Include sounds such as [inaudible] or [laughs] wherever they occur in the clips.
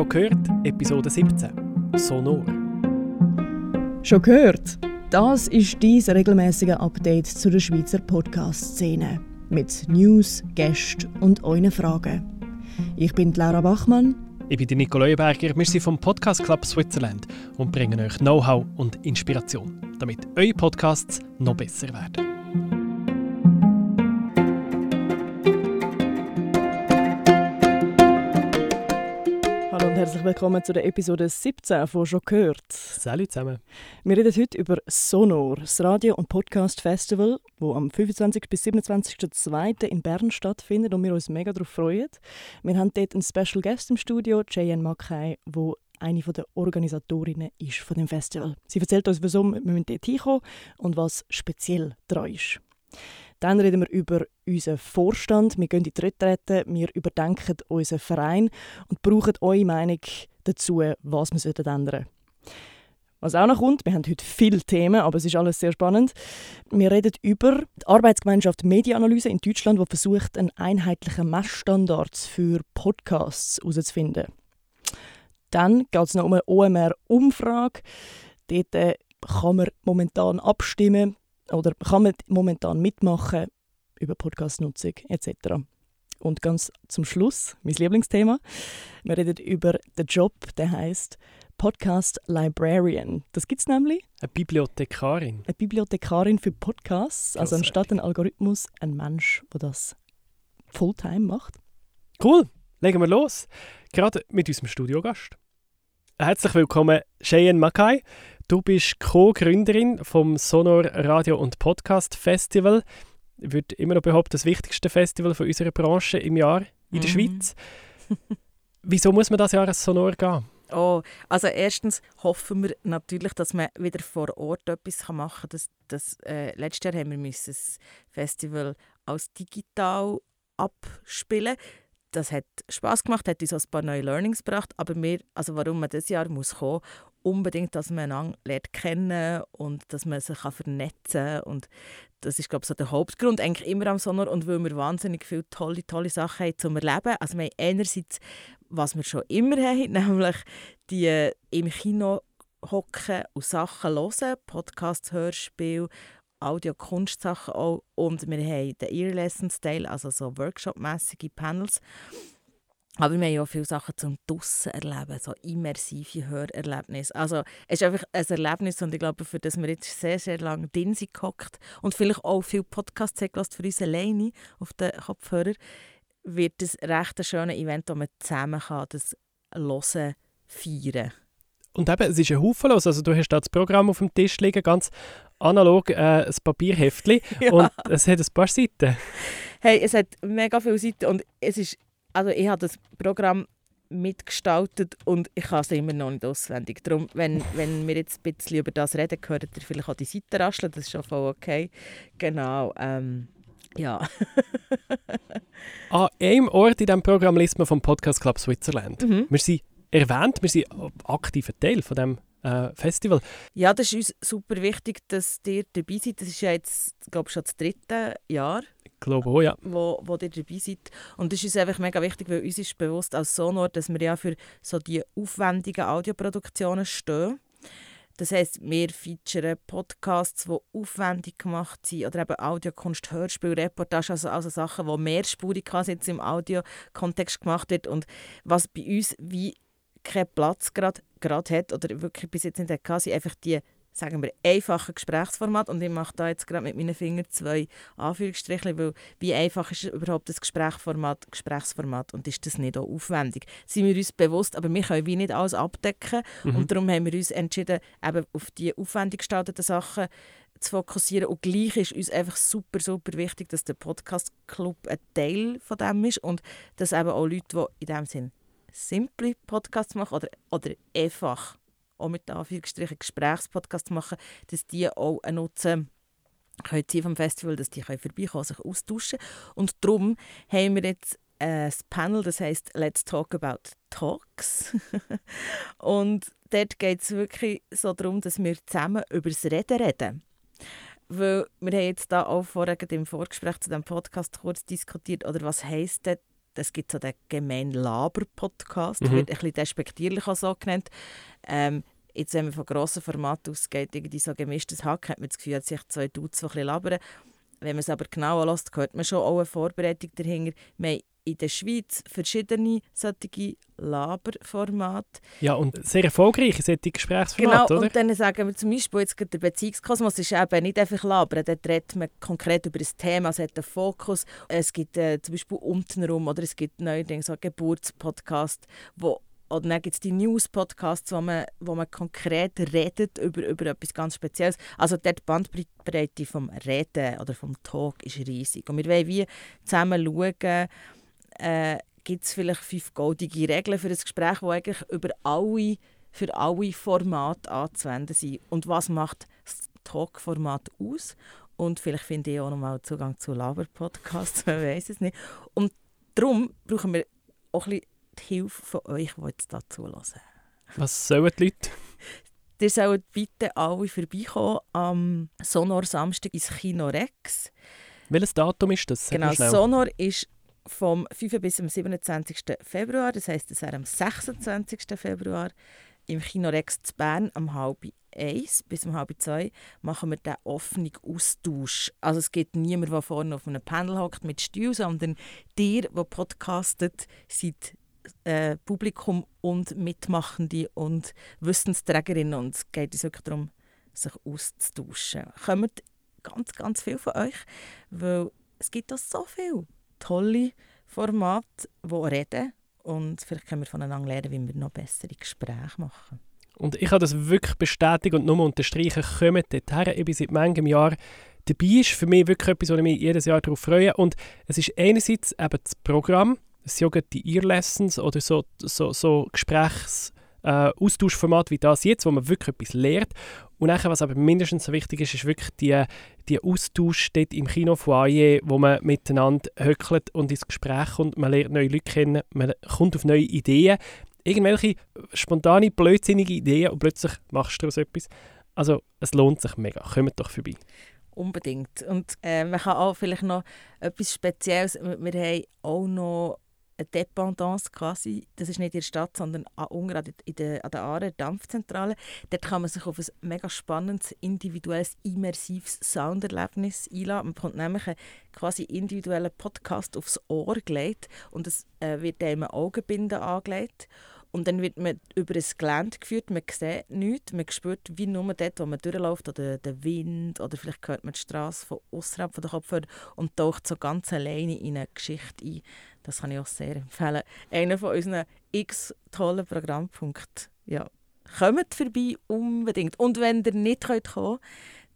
Schon gehört, Episode 17. Sonor. Schon gehört? Das ist dein regelmäßige Update zu der Schweizer Podcast-Szene. Mit News, Gästen und euren Fragen. Ich bin Laura Bachmann. Ich bin Nico Leuenberger. Wir sind vom Podcast Club Switzerland und bringen euch Know-how und Inspiration, damit eure Podcasts noch besser werden. Herzlich willkommen zu der Episode 17 von «Schon gehört». Salut zusammen. Wir reden heute über Sonor, das Radio- und Podcast-Festival, das am 25. bis 27.02. in Bern stattfindet und wir uns mega darauf freuen. Wir haben dort einen Special Guest im Studio, Cheyenne Mackay, wo eine der Organisatorinnen ist von dem Festival. Sie erzählt uns, wieso wir dort hinkommen und was speziell daran ist. Dann reden wir über unseren Vorstand. Wir gehen in die Retrette, wir überdenken unseren Verein und brauchen eure Meinung dazu, was wir ändern sollten. Was auch noch kommt, wir haben heute viele Themen, aber es ist alles sehr spannend. Wir reden über die Arbeitsgemeinschaft Medienanalyse in Deutschland, die versucht, einen einheitlichen Messstandard für Podcasts herauszufinden. Dann geht es noch um eine OMR-Umfrage. Dort äh, kann man momentan abstimmen, oder kann man momentan mitmachen über Podcastnutzung etc. Und ganz zum Schluss, mein Lieblingsthema, wir reden über den Job, der heißt Podcast Librarian. Das gibt es nämlich. Eine Bibliothekarin. Eine Bibliothekarin für Podcasts. Also anstatt ein Algorithmus ein Mensch, der das Fulltime macht. Cool, legen wir los. Gerade mit unserem Studiogast. Herzlich willkommen, Cheyenne Mackay. Du bist Co-Gründerin vom Sonor Radio und Podcast Festival. Ich würde immer noch behaupten, das wichtigste Festival von unserer Branche im Jahr in mhm. der Schweiz. [laughs] Wieso muss man das Jahr als Sonor gehen? Oh, also erstens hoffen wir natürlich, dass man wieder vor Ort etwas machen kann. Das, das, äh, letztes Jahr haben wir das Festival als digital abspielen das hat Spaß gemacht, hat uns ein paar neue Learnings gebracht, aber wir, also warum man dieses Jahr muss kommen, unbedingt, dass man einander lernt kennen und dass man sich kann vernetzen kann und das ist glaube ich so der Hauptgrund eigentlich immer am Sonor und weil wir wahnsinnig viele tolle, tolle Sachen haben zum Erleben. Also wir haben einerseits, was wir schon immer haben, [laughs] nämlich die äh, im Kino hocken und Sachen hören, Podcasts, Hörspiele, Audio-Kunstsachen auch. Und wir haben den Ear Lessons Teil, also so Workshop-mässige Panels. Aber wir haben auch viele Sachen zum Dussen erleben, so immersive Hörerlebnisse. Also es ist einfach ein Erlebnis und ich glaube, für das wir jetzt sehr, sehr lange drin sind gehockt und vielleicht auch viele Podcasts haben für uns alleine auf den Kopfhörer, wird das recht ein schönes Event, wo man zusammen kann, das Hören feiern und eben, es ist ein Haufen los. Also du hast da das Programm auf dem Tisch liegen, ganz analog, äh, ein Papierheftchen [laughs] ja. und es hat ein paar Seiten. Hey, es hat mega viele Seiten und es ist, also ich habe das Programm mitgestaltet und ich kann es immer noch nicht auswendig. Darum, wenn, wenn wir jetzt ein bisschen über das reden, hört ihr vielleicht auch die Seiten rascheln, das ist schon voll okay. Genau, ähm, ja. [laughs] An einem Ort in diesem Programm liest man vom Podcast Club Switzerland. Mhm. Wir sind erwähnt. Wir sind aktiver Teil von dem äh, Festival. Ja, das ist uns super wichtig, dass ihr dabei seid. Das ist ja jetzt, glaube ich, schon das dritte Jahr. Ich glaube auch, ja. Wo, wo ihr dabei seid. Und das ist uns einfach mega wichtig, weil uns ist bewusst als Sonor, dass wir ja für so die aufwendigen Audioproduktionen stehen. Das heisst, wir featuren Podcasts, die aufwendig gemacht sind, oder eben Audiokunst, Hörspiel, Reportage, also, also Sachen, die mehrspurig jetzt im Audiokontext gemacht wird und was bei uns wie keinen Platz gerade hat oder wirklich bis jetzt nicht hatte, sind einfach die sagen wir, einfachen Gesprächsformat und ich mache da jetzt gerade mit meinen Fingern zwei Anführungsstriche, weil wie einfach ist überhaupt das Gesprächsformat, Gesprächsformat und ist das nicht auch aufwendig? Sind wir uns bewusst, aber wir können wie nicht alles abdecken mhm. und darum haben wir uns entschieden, eben auf die aufwendig gestalteten Sachen zu fokussieren und gleich ist uns einfach super, super wichtig, dass der Podcast Club ein Teil von dem ist und dass eben auch Leute, die in dem Sinn simple Podcasts machen oder, oder einfach auch mit Anführungsstrichen Gesprächspodcasts machen, dass die auch einen Nutzen können sie vom Festival, dass die vorbeikommen, sich austauschen. Und darum haben wir jetzt ein Panel, das heißt Let's Talk About Talks. [laughs] und dort geht es wirklich so darum, dass wir zusammen über das Reden reden. Weil wir haben jetzt da auch vorher im Vorgespräch zu dem Podcast kurz diskutiert, oder was heisst denn es gibt so den gemeinen Laber-Podcast, Mhm. wird ein bisschen despektierlich auch so genannt. Ähm, jetzt, wenn man von grossen Formaten ausgeht, irgendwie so gemischtes Hack, hat man das Gefühl, dass sich zwei Dudes die ein bisschen labern. Wenn man es aber genau anlässt, hört man schon auch eine Vorbereitung dahinter. Wir haben in der Schweiz verschiedene solche Laberformate. Ja, und sehr erfolgreiche solche Genau, Gesprächsformate, oder? und dann sagen wir zum Beispiel, jetzt der Beziehungskosmos ist eben nicht einfach labern, dort redet man konkret über ein Thema, es hat einen Fokus. Es gibt äh, zum Beispiel untenrum oder es gibt neuerdings so Geburtspodcast, wo oder dann gibt es die News-Podcasts, wo man, wo man konkret redet über, über etwas ganz Spezielles. Also dort die Bandbreite vom Reden oder vom Talk ist riesig. Und wir wollen wie zusammen schauen, äh, gibt es vielleicht fünf goldige Regeln für ein Gespräch, die eigentlich über alle, für alle Formate anzuwenden sind. Und was macht das Talk-Format aus? Und vielleicht finde ich auch nochmal Zugang zu Laber-Podcasts, [laughs] man weiß es nicht. Und darum brauchen wir auch ein bisschen die Hilfe von euch, die jetzt dazu hören. Was sollen die Leute? Ihr sollt bitte alle vorbeikommen am Sonor Samstag ins Kino Rex. Welches Datum ist das? Genau. Sonor ist vom 5. bis zum 27. Februar, das heisst, es wäre am 26. Februar im Kino Rex zu Bern am halb eins bis um halb zwei machen wir den offenen Austausch. Also es gibt niemanden, der vorne auf einem Panel hockt mit Stuhl, sondern dir, der podcastet, seid äh, Publikum und Mitmachende und Wissensträgerinnen und es geht uns wirklich darum, sich auszutauschen. Kommt ganz, ganz viel von euch, weil es gibt auch so viele tolle Formate, die reden und vielleicht können wir voneinander lernen, wie wir noch bessere Gespräche machen. Und ich habe das wirklich bestätigt und nur unterstreichen, kommt dorthin. Ich bin seit manchem Jahr dabei. ist für mich wirklich etwas, wo ich mich jedes Jahr darauf freue. Und es ist einerseits eben das Programm, es sind die Ear-Lessons oder so, so, so Gesprächs- äh, Austauschformat wie das jetzt, wo man wirklich etwas lernt. Und nachher, was aber mindestens so wichtig ist, ist wirklich die, die Austausch dort im Kinofoyer, wo man miteinander höckelt und ins Gespräch kommt. Man lernt neue Leute kennen, man kommt auf neue Ideen. Irgendwelche spontane, blödsinnige Ideen und plötzlich machst du daraus etwas. Also es lohnt sich mega. Kommt doch vorbei. Unbedingt. Und äh, man kann auch vielleicht noch etwas Spezielles, wir haben auch noch eine Dependance quasi, das ist nicht in der Stadt, sondern an, der- an der Aare Dampfzentrale. Dort kann man sich auf ein mega spannendes, individuelles, immersives Sounderlebnis einladen. Man bekommt nämlich einen quasi individuellen Podcast aufs Ohr gelegt und es äh, wird einem eine Augenbinde angelegt. Und dann wird man über ein Gelände geführt, man sieht nichts, man spürt wie nur dort, wo man durchläuft, oder den Wind, oder vielleicht hört man die Straße von außerhalb von der Kopfhörer und taucht so ganz alleine in eine Geschichte ein. Das kann ich auch sehr empfehlen. Einer von unseren x tollen Programmpunkten. Ja. Kommt vorbei, unbedingt. Und wenn ihr nicht kommen könnt,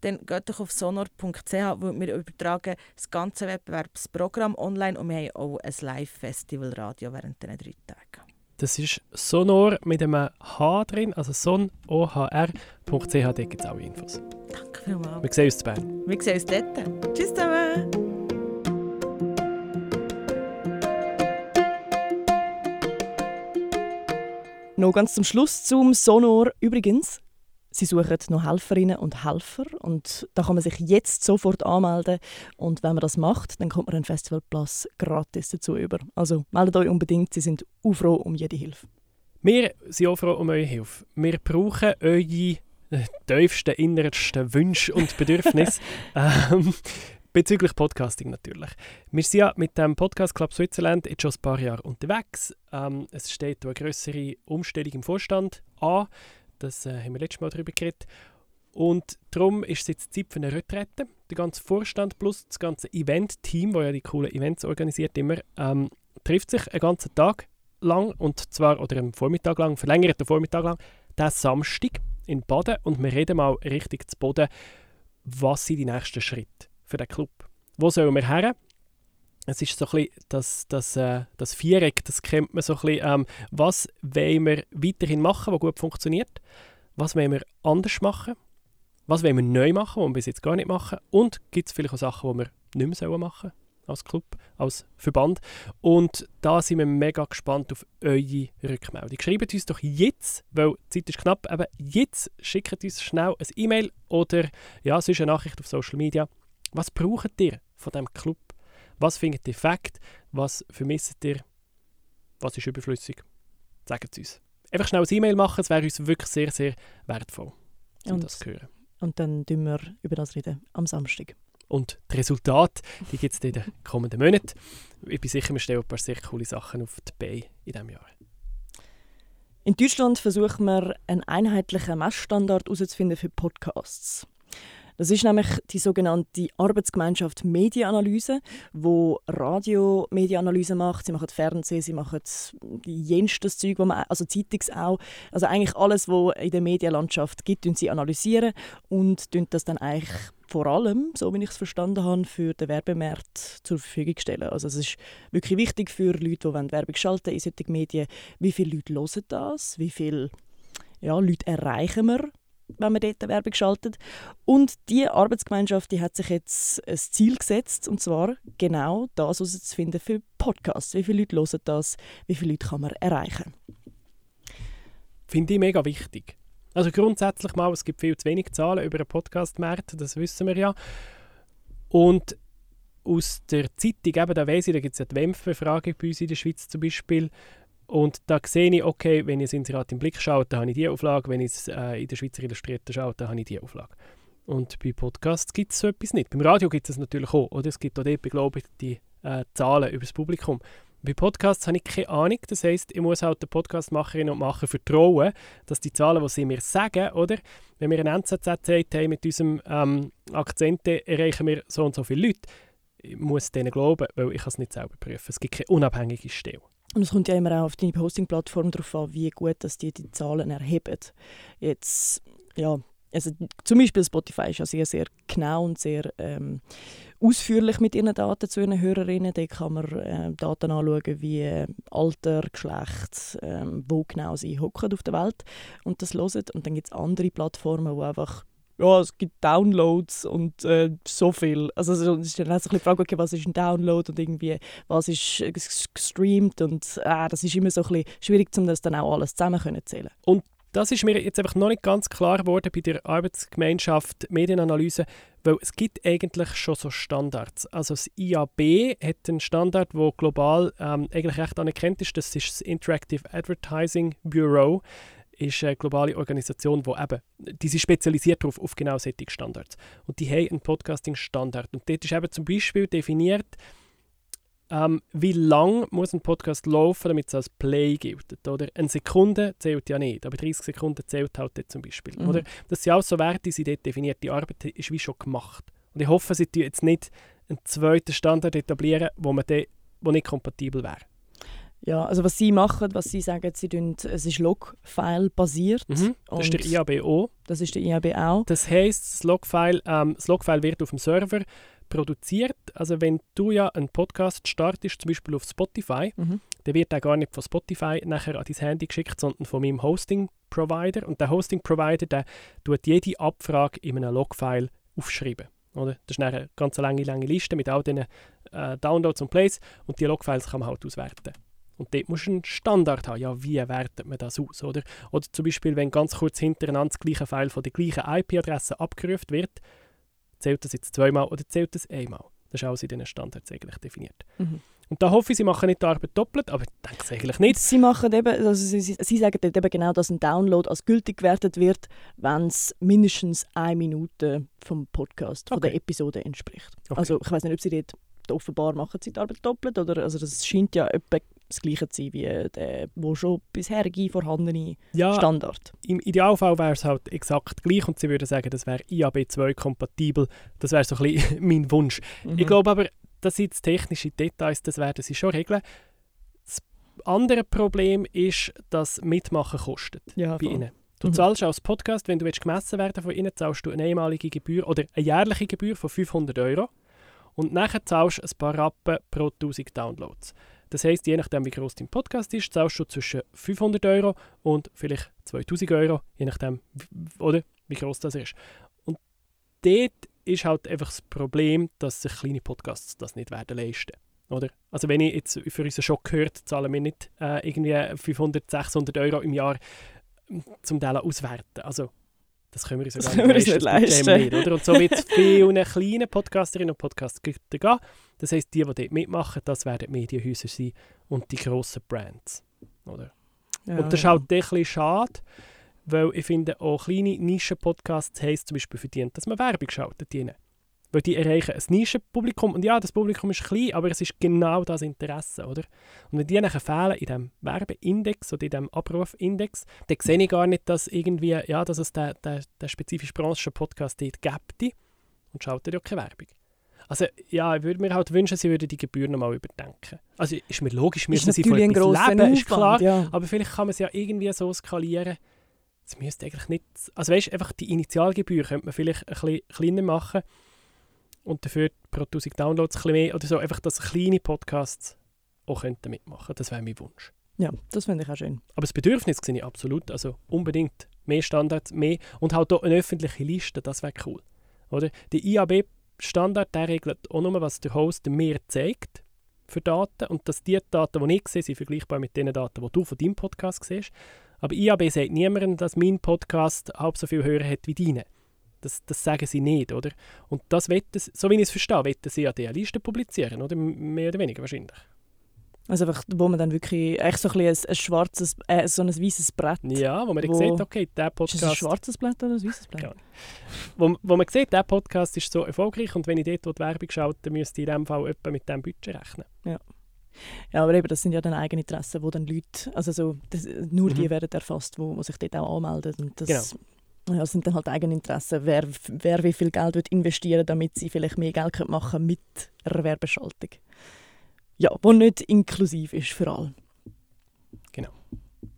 dann geht doch auf sonor.ch, weil wir übertragen das ganze Wettbewerbsprogramm online und wir haben auch ein Live-Festival-Radio während diesen drei Tagen. Das ist Sonor mit einem H drin, also sonohr.ch, dort gibt es alle Infos. Danke vielmals. Wir sehen uns zu Bern. Wir sehen uns dort. Noch ganz zum Schluss zum Sonor. Übrigens, sie suchen noch Helferinnen und Helfer und da kann man sich jetzt sofort anmelden und wenn man das macht, dann kommt man einen Festivalplatz gratis dazu über. Also meldet euch unbedingt, sie sind auch froh um jede Hilfe. Wir sind auch froh um eure Hilfe. Wir brauchen eure äh, tiefsten, innersten Wünsche und Bedürfnisse. [laughs] ähm, bezüglich Podcasting natürlich. Wir sind ja mit dem Podcast Club Switzerland jetzt schon ein paar Jahre unterwegs. Ähm, es steht eine größere Umstellung im Vorstand an. Das äh, haben wir letztes Mal darüber geredet. Und darum ist es jetzt Zeit für eine Retrette. Der ganze Vorstand plus das ganze Event-Team, das ja die coolen Events organisiert immer, ähm, trifft sich einen ganzen Tag lang und zwar oder am Vormittag lang, verlängerten Vormittag lang, den Samstag in Baden und wir reden mal richtig zu Boden, was sind die nächsten Schritte für den Club. Wo sollen wir her? Es ist so ein bisschen das, das, äh, das Viereck, das kennt man so ein bisschen. Ähm, was wollen wir weiterhin machen, was gut funktioniert? Was wollen wir anders machen? Was wollen wir neu machen, was wir bis jetzt gar nicht machen? Und gibt es vielleicht auch Sachen, die wir nicht mehr sollen machen als Club, als Verband? Und da sind wir mega gespannt auf eure Rückmeldung. Schreibt uns doch jetzt, weil die Zeit ist knapp, aber jetzt schickt uns schnell ein E-Mail oder ja, sonst eine Nachricht auf Social Media. Was braucht ihr von diesem Club? Was findet ihr Fakt? Was vermisst ihr? Was ist überflüssig? Sagt es uns. Einfach schnell ein E-Mail machen, es wäre uns wirklich sehr, sehr wertvoll, um Und- das zu hören. Und dann reden wir über das reden am Samstag. Und die Resultate, die gibt es in den kommenden Monaten. Ich bin sicher, wir stellen ein paar sehr coole Sachen auf die Beine in diesem Jahr. In Deutschland versuchen wir, einen einheitlichen Messstandard herauszufinden für Podcasts. Das ist nämlich die sogenannte Arbeitsgemeinschaft Medienanalyse, wo Radio Medienanalyse macht. Sie machen Fernsehen, sie machen jenstes Zeug, wo man, also Zeitungs auch. Also eigentlich alles, was in der Medienlandschaft gibt, tun sie analysieren und tun das dann eigentlich vor allem, so wie ich es verstanden habe, für den Werbemarkt zur Verfügung stellen. Also es ist wirklich wichtig für Leute, die Werbung schalten in solchen Medien, wie viele Leute hören das, wie viele ja, Leute erreichen wir, wenn man dort Werbung schaltet. Und diese Arbeitsgemeinschaft die hat sich jetzt ein Ziel gesetzt, und zwar genau das herauszufinden für Podcasts. Wie viele Leute hören das, wie viele Leute kann man erreichen. Finde ich mega wichtig. Also grundsätzlich mal, es gibt viel zu wenig Zahlen über einen Podcast-Markt, das wissen wir ja. Und aus der Zeitung, eben, da weiss ich, da gibt es ja die WEMF-Befragung bei uns in der Schweiz zum Beispiel. Und da sehe ich, okay, wenn ich ein Inserat im Blick schaue, dann habe ich diese Auflage. Wenn ich es äh, in der Schweizer Illustrierten schaue, dann habe ich diese Auflage. Und bei Podcasts gibt es so etwas nicht. Beim Radio gibt es natürlich auch. Oder? Es gibt auch dort, die äh, Zahlen über das Publikum. Bei Podcasts habe ich keine Ahnung. Das heisst, ich muss halt den Podcastmacherinnen und Macher vertrauen, dass die Zahlen, die sie mir sagen, oder? Wenn wir ein NZZ sagt, mit unserem ähm, Akzent erreichen wir so und so viele Leute, ich muss denen glauben, weil ich es nicht selber prüfen. Es gibt keine unabhängige Stelle. Und es kommt ja immer auch auf deine Hosting-Plattform darauf an, wie gut dass die die Zahlen erheben. Jetzt, ja, also zum Beispiel Spotify ist ja sehr, sehr genau und sehr ähm, ausführlich mit ihren Daten zu ihren Hörerinnen. Da kann man äh, Daten anschauen wie äh, Alter, Geschlecht, ähm, wo genau sie hocken auf der Welt und das hören. Und dann gibt es andere Plattformen, wo einfach ja, es gibt Downloads und äh, so viel. Also es ist dann auch so ein bisschen die Frage, okay, was ist ein Download und irgendwie, was ist gestreamt und äh, das ist immer so ein bisschen schwierig, um das dann auch alles zusammen können zählen. Das ist mir jetzt einfach noch nicht ganz klar geworden bei der Arbeitsgemeinschaft Medienanalyse, weil es gibt eigentlich schon so Standards. Also das IAB hat einen Standard, der global ähm, eigentlich recht anerkannt ist. Das ist das Interactive Advertising Bureau ist eine globale Organisation, die eben, die sich spezialisiert darauf, auf genau solche Standards. Und die haben einen Podcasting-Standard. Und dort ist eben zum Beispiel definiert, ähm, wie lang muss ein Podcast laufen, damit es als Play gilt. Oder eine Sekunde zählt ja nicht, aber 30 Sekunden zählt halt dort zum Beispiel. Mhm. Oder? Das sind auch so Werte, die sind dort definiert. Die Arbeit ist wie schon gemacht. Und ich hoffe, sie tun jetzt nicht einen zweiten Standard etablieren, wo, man wo nicht kompatibel wäre. Ja, also was sie machen, was sie sagen, sie tun, es ist Log-File-basiert. Mhm. Das ist der IABO. Das ist der IAB auch. Das heisst, das Logfile, ähm, das Logfile wird auf dem Server produziert. Also wenn du ja einen Podcast startest, zum Beispiel auf Spotify, Mhm. dann wird der gar nicht von Spotify nachher an dein Handy geschickt, sondern von meinem Hosting-Provider. Und der Hosting-Provider, der tut jede Abfrage in einem Logfile aufschreiben. Oder? Das ist eine ganz lange, lange Liste mit all diesen äh, Downloads und Plays und die Logfiles kann man halt auswerten. Und dort musst du einen Standard haben. Ja, wie wertet man das aus? Oder, oder zum Beispiel, wenn ganz kurz hintereinander das gleiche File von der gleichen IP-Adresse abgerufen wird, zählt das jetzt zweimal oder zählt das einmal? Das ist alles in diesen Standards eigentlich definiert. Mhm. Und da hoffe ich, sie machen nicht die Arbeit doppelt, aber ich denke es eigentlich nicht. Sie machen eben, also sie, sie, sagen dort eben genau, dass ein Download als gültig gewertet wird, wenn es mindestens eine Minute vom Podcast, von der Okay. Episode entspricht. Okay. Also ich weiß nicht, ob sie dort offenbar machen sie die Arbeit doppelt oder also das scheint ja etwa das gleiche zu sein wie der wo schon bisherige vorhandene ja, Standard. im Idealfall wäre es halt exakt gleich und sie würden sagen, das wäre IAB2 kompatibel. Das wäre so ein bisschen [laughs] mein Wunsch. Mhm. Ich glaube aber, das sind jetzt technische Details, das werden sie schon regeln. Das andere Problem ist, dass Mitmachen kostet ja, bei voll. ihnen. Du Mhm. zahlst als Podcast, wenn du gemessen werden von ihnen, zahlst du eine einmalige Gebühr oder eine jährliche Gebühr von 500 Euro und nachher zahlst du ein paar Rappen pro 1000 Downloads. Das heisst, je nachdem wie groß dein Podcast ist, zahlst du zwischen 500 Euro und vielleicht 2000 Euro, je nachdem oder, wie groß das ist. Und dort ist halt einfach das Problem, dass sich kleine Podcasts das nicht werden leisten. Oder? Also wenn ich jetzt für unseren Show gehört, zahlen wir nicht äh, irgendwie 500, 600 Euro im Jahr zum Teil auswerten. Also Das können wir uns, Das können wir uns nicht leisten. Nicht, oder? Und so wird es vielen kleinen Podcasterinnen und Podcaster gehen. Das heisst, die, die dort mitmachen, das werden die Medienhäuser sein und die grossen Brands. Oder? Ja, und das ist ja. halt ein bisschen schade, weil ich finde, auch kleine Nischen-Podcasts es zum Beispiel verdient, dass man Werbung schaltet ihnen. Weil die erreichen ein Nischenpublikum. Und ja, das Publikum ist klein, aber es ist genau das Interesse, oder? Und wenn die nachher fehlen in diesem Werbeindex oder in diesem Abrufindex, dann sehe ich gar nicht, dass, irgendwie, ja, dass es den, den, den spezifischen Branchen-Podcast dort gibt und schaltet ja keine Werbung. Also ja, ich würde mir halt wünschen, sie würden die Gebühren nochmal überdenken. Also ist mir logisch, müssen ist sie von etwas leben, ist klar. Aufwand, ja. Aber vielleicht kann man es ja irgendwie so skalieren. Es müsste eigentlich nicht. Also weißt einfach die Initialgebühr könnte man vielleicht ein bisschen kleiner machen und dafür pro 1000 Downloads ein bisschen mehr oder so. Einfach, dass kleine Podcasts auch könnten mitmachen. Das wäre mein Wunsch. Ja, das finde ich auch schön. Aber das Bedürfnis sehe ich absolut. Also unbedingt mehr Standards, mehr und halt auch eine öffentliche Liste. Das wäre cool. Oder? Der IAB-Standard der regelt auch nur, was der Host mir zeigt für Daten und dass die Daten, die ich sehe, sind vergleichbar mit den Daten, die du von deinem Podcast siehst. Aber IAB sagt niemandem, dass mein Podcast halb so viel Hörer hat wie deine. Das, das sagen sie nicht, oder? Und das wetten, sie- so wie ich es verstehe, wetten sie ja diese Liste publizieren, oder? Mehr oder weniger wahrscheinlich. Also einfach, wo man dann wirklich echt so ein, ein, ein schwarzes, äh, so ein weißes Brett. Ja, wo man dann Wo- sieht, okay, der Ist das ein Podcast... schwarzes Blatt oder ein weißes Blatt? Ja. wo, wo man sieht, der Podcast ist so erfolgreich und wenn ich dort die Werbung schalte, müsste ich in diesem Fall etwa mit diesem Budget rechnen. Ja, aber eben, das sind ja dann eigene Interessen, wo dann Leute, also so, das, nur die Mhm. werden erfasst, wo, wo sich dort auch anmelden. Und das, Genau. Ja, sind dann halt eigene Interessen, wer, wer wie viel Geld wird investieren damit sie vielleicht mehr Geld können machen mit einer Werbeschaltung. Ja, wo nicht inklusiv ist für alle.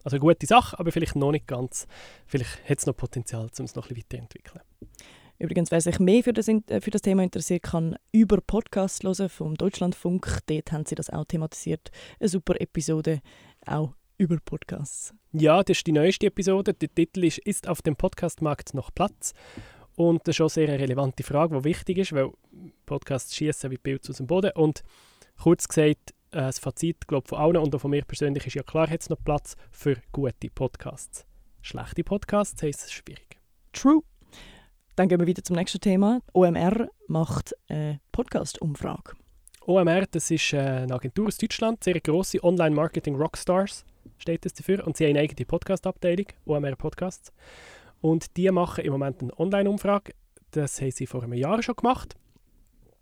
Also eine gute Sache, aber vielleicht noch nicht ganz. Vielleicht hat es noch Potenzial, um es noch ein bisschen weiterzuentwickeln. Übrigens, wer sich mehr für das, äh, für das Thema interessiert, kann über Podcasts hören vom Deutschlandfunk. Dort haben sie das auch thematisiert. Eine super Episode, auch über Podcasts. Ja, das ist die neueste Episode. Der Titel ist «Ist auf dem Podcastmarkt noch Platz?» Und das ist schon sehr eine relevante Frage, die wichtig ist, weil Podcasts schießen wie Pilze aus dem Boden. Und kurz gesagt, äh, das Fazit glaub, von allen und auch von mir persönlich ist ja klar, hat es noch Platz für gute Podcasts. Schlechte Podcasts heisst es schwierig. True. Dann gehen wir wieder zum nächsten Thema. OMR macht eine Podcast-Umfrage. OMR, das ist äh, eine Agentur aus Deutschland, sehr grosse Online-Marketing-Rockstars steht es dafür. Und sie haben eine eigene Podcast-Abteilung, OMR Podcasts. Und die machen im Moment eine Online-Umfrage. Das haben sie vor einem Jahr schon gemacht.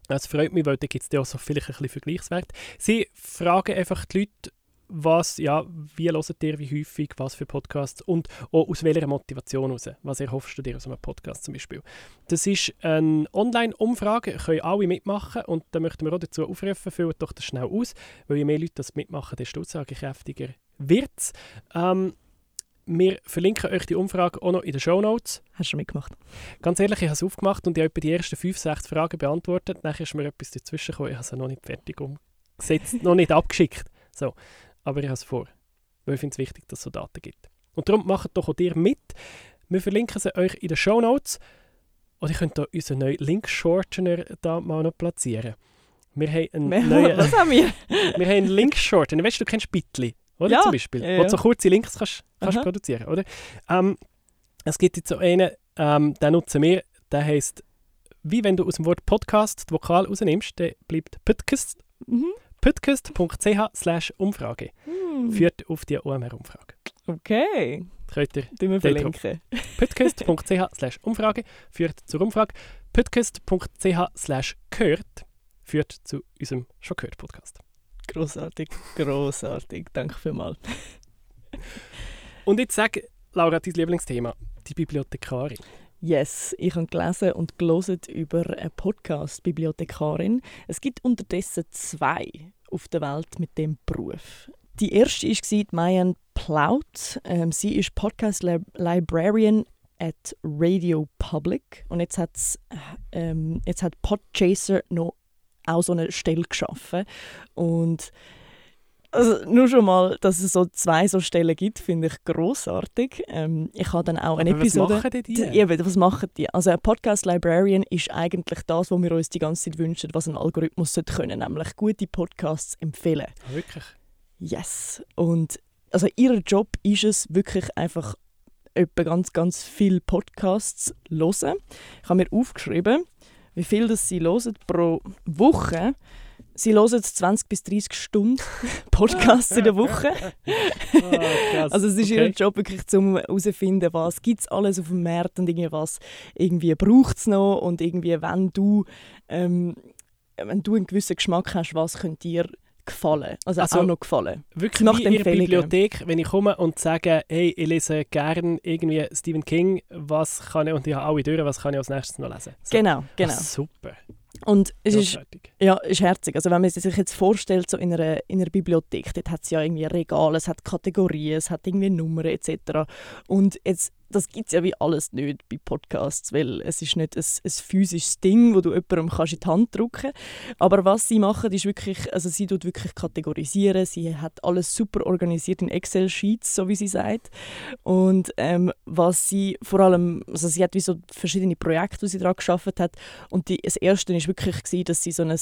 Das freut mich, weil da gibt es auch so vielleicht ein bisschen Vergleichswert. Sie fragen einfach die Leute, was, ja, wie hört ihr, wie häufig, was für Podcasts und auch aus welcher Motivation heraus. Was erhoffst du dir aus einem Podcast zum Beispiel? Das ist eine Online-Umfrage, können alle mitmachen und da möchten wir auch dazu aufrufen, füllt doch das schnell aus, weil je mehr Leute das mitmachen, desto aussagekräftiger wird. Ähm, wir verlinken euch die Umfrage auch noch in den Show Notes. Hast du schon mitgemacht? Ganz ehrlich, ich habe es aufgemacht und ich habe die ersten 5, 6 Fragen beantwortet. Dann ist mir etwas dazwischen gekommen. Ich habe es noch nicht fertig umgesetzt, noch nicht [laughs] abgeschickt. So. Aber ich habe es vor, weil ich finde es wichtig, dass es so Daten gibt. Und darum macht doch auch ihr mit. Wir verlinken sie euch in den Show Notes. Und ich könnte da unseren neuen Link-Shortener da mal noch platzieren. Wir haben einen [laughs] neuen... Was haben wir? [laughs] Wir haben einen Link-Shortener. Weißt du, du kennst Bitly, oder? Ja, Zum Beispiel. ja, Wo ja. du so kurze Links kannst, kannst Aha. produzieren, oder? Ähm, es gibt jetzt so einen, ähm, den nutzen wir, der heisst, wie wenn du aus dem Wort Podcast die Vokal rausnimmst, der bleibt podcast, Mhm. podcast.ch slash Umfrage. Hm. Führt auf die OMR-Umfrage. Okay, Könnt ihr Dort verlinken. [laughs] podcast.ch slash Umfrage führt zur Umfrage. podcast.ch slash gehört führt zu unserem schon gehört Podcast. Grossartig, grossartig. Danke vielmals. [laughs] Und jetzt sag, Laura, dein Lieblingsthema, die Bibliothekarin. Yes, ich habe gelesen und gelesen über eine Podcast-Bibliothekarin. Es gibt unterdessen zwei auf der Welt mit dem Beruf. Die erste war die Mayan Plaut. Ähm, sie ist Podcast Lib Librarian at Radio Public. Und jetzt, hat's, ähm, jetzt hat Podchaser noch auch so eine Stelle geschaffen. Und also nur schon mal, dass es so zwei so Stellen gibt, finde ich großartig. Ähm, ich habe dann auch eine Aber Episode. Was machen die? Eben, was machen die? Also ein Podcast Librarian ist eigentlich das, was wir uns die ganze Zeit wünschen, was ein Algorithmus sollte können, nämlich gute Podcasts empfehlen. Ah, Wirklich? Yes. Und also ihr Job ist es wirklich einfach etwa ganz, ganz viele Podcasts hören. Ich habe mir aufgeschrieben, wie viel das sie hören pro Woche. Sie hören 20 bis 30 Stunden [laughs] Podcasts in der Woche. Ah, also es ist okay. ihr Job wirklich um herauszufinden, was gibt es alles auf dem Markt und irgendwie was irgendwie braucht es noch und irgendwie wenn du ähm, wenn du einen gewissen Geschmack hast, was könnte dir gefallen, also, Also, auch noch gefallen. Wirklich wie in der. Bibliothek, wenn ich komme und sage, hey, ich lese gerne irgendwie Stephen King, was kann ich, und ich habe alle durch, was kann ich als nächstes noch lesen? So. Genau, genau. Ah, super. Und es ist. Ja, ist herzig. Also wenn man sich jetzt vorstellt, so in einer, in einer Bibliothek, dort hat es ja irgendwie Regale, es hat Kategorien, es hat irgendwie Nummern etc. Und jetzt, das gibt es ja wie alles nicht bei Podcasts, weil es ist nicht ein, ein physisches Ding, wo du jemandem kannst in die Hand drücken Aber was sie machen, ist wirklich, also sie tut wirklich kategorisieren, sie hat alles super organisiert in Excel-Sheets, so wie sie sagt. Und ähm, was sie vor allem, also sie hat wie so verschiedene Projekte, die sie daran geschafft hat. Und die, das erste ist wirklich gewesen, dass sie so ein,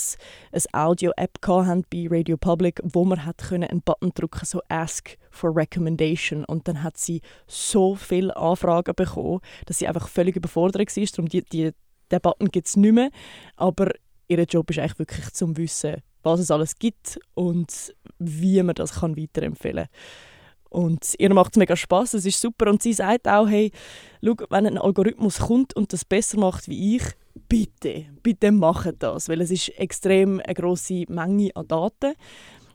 ein Audio-App hatten bei Radio Public, wo man hat können einen Button drücken, so Ask for Recommendation. Und dann hat sie so viele Anfragen bekommen, dass sie einfach völlig überfordert war. Darum die, die, den Button gibt es nicht mehr. Aber ihr Job ist eigentlich wirklich zum Wissen, was es alles gibt und wie man das kann weiterempfehlen kann. Und ihr macht es mega Spaß, es ist super. Und sie sagt auch, hey, schau, wenn ein Algorithmus kommt und das besser macht wie ich, bitte, bitte macht das, weil es ist extrem eine grosse Menge an Daten.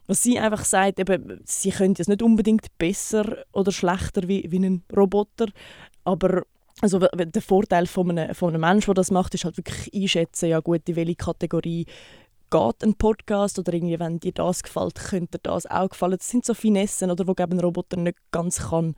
Was sie einfach sagt, eben, sie können es nicht unbedingt besser oder schlechter wie, wie ein Roboter, aber also der Vorteil von einem, von einem Menschen, der das macht, ist halt wirklich einschätzen, ja gut, in welche Kategorie geht ein Podcast oder irgendwie, wenn dir das gefällt, könnte dir das auch gefallen. Das sind so Finessen, oder, wo ein Roboter nicht ganz kann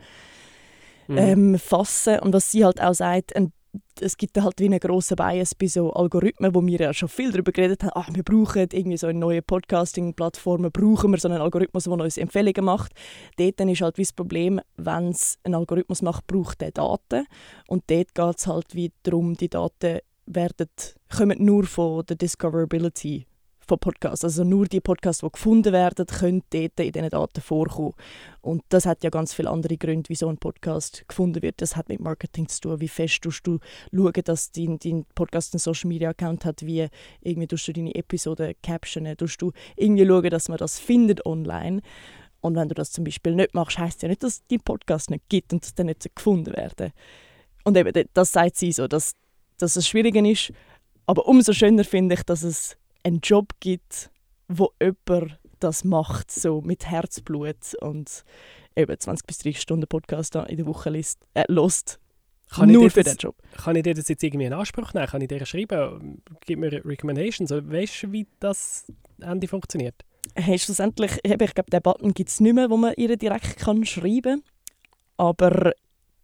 Mhm. ähm, fassen. Und was sie halt auch sagt, ein, es gibt halt wie einen grossen Bias bei so Algorithmen, wo wir ja schon viel darüber geredet haben, ach, wir brauchen irgendwie so eine neue Podcasting-Plattform, brauchen wir so einen Algorithmus, der uns Empfehlungen macht. Dort dann ist halt wie das Problem, wenn es einen Algorithmus macht, braucht er Daten. Und dort geht es halt wie darum, die Daten werden, kommen nur von der Discoverability von Podcasts. Also nur die Podcasts, die gefunden werden, können dort in diesen Daten vorkommen. Und das hat ja ganz viele andere Gründe, wieso ein Podcast gefunden wird. Das hat mit Marketing zu tun. Wie fest tust du schauen, dass dein, dein Podcast einen Social Media Account hat, wie irgendwie tust du deine Episoden captionen, tust du irgendwie schauen, dass man das findet online. Und wenn du das zum Beispiel nicht machst, heisst ja nicht, dass es deinen Podcast nicht gibt und dass der nicht gefunden werden. Und eben, das sagt sie so, dass, dass es schwieriger ist. Aber umso schöner finde ich, dass es einen Job gibt, wo jemand das macht, so mit Herzblut und eben 20 bis 30 Stunden Podcast in der Woche liest, äh, lost. Kann Nur für das- den Job. Kann ich dir das jetzt irgendwie in Anspruch nehmen? Kann ich dir schreiben? Gib mir Recommendations. Weißt du, wie das Ende funktioniert? Hey, schlussendlich, ich glaube, den Button gibt es nicht mehr, wo man ihr direkt kann schreiben kann. Aber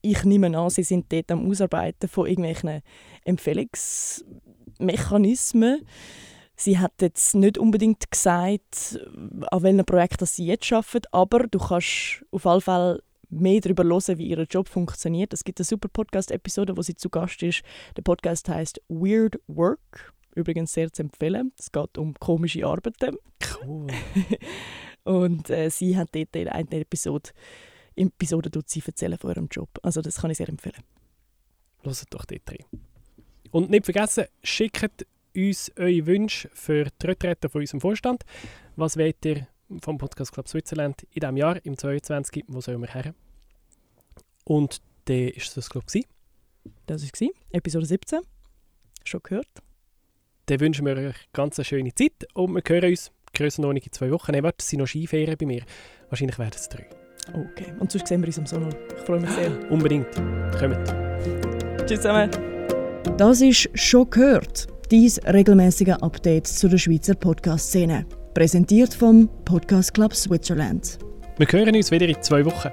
ich nehme an, sie sind dort am Ausarbeiten von irgendwelchen Empfehlungsmechanismen. Sie hat jetzt nicht unbedingt gesagt, an welchem Projekt sie jetzt arbeitet, aber du kannst auf alle Fälle mehr darüber hören, wie ihr Job funktioniert. Es gibt eine super Podcast-Episode, wo sie zu Gast ist. Der Podcast heißt Weird Work. Übrigens sehr zu empfehlen. Es geht um komische Arbeiten. Cool. [laughs] Und äh, sie hat dort in einer Episode, Episode tut sie erzählen von ihrem Job. Also das kann ich sehr empfehlen. Hört doch dort rein. Und nicht vergessen, schickt uns eure Wünsche für die Retrette von unserem Vorstand. Was wollt ihr vom Podcast Club Switzerland in diesem Jahr, im 22. Wo sollen wir her? Und dann ist das, glaube ich. Das war Episode 17. Schon gehört. Dann wünschen wir euch ganz eine schöne Zeit und wir hören uns Grössenordnung in zwei Wochen. Nein, warte, es sind noch Skiferien bei mir. Wahrscheinlich werden es drei. Okay. Und sonst sehen wir uns am Sonntag. Ich freue mich sehr. [gasps] Unbedingt. Kommt. Tschüss zusammen. Das ist «Schon gehört», dies regelmäßige Update zu der Schweizer Podcast-Szene. Präsentiert vom Podcast Club Switzerland. Wir hören uns wieder in zwei Wochen.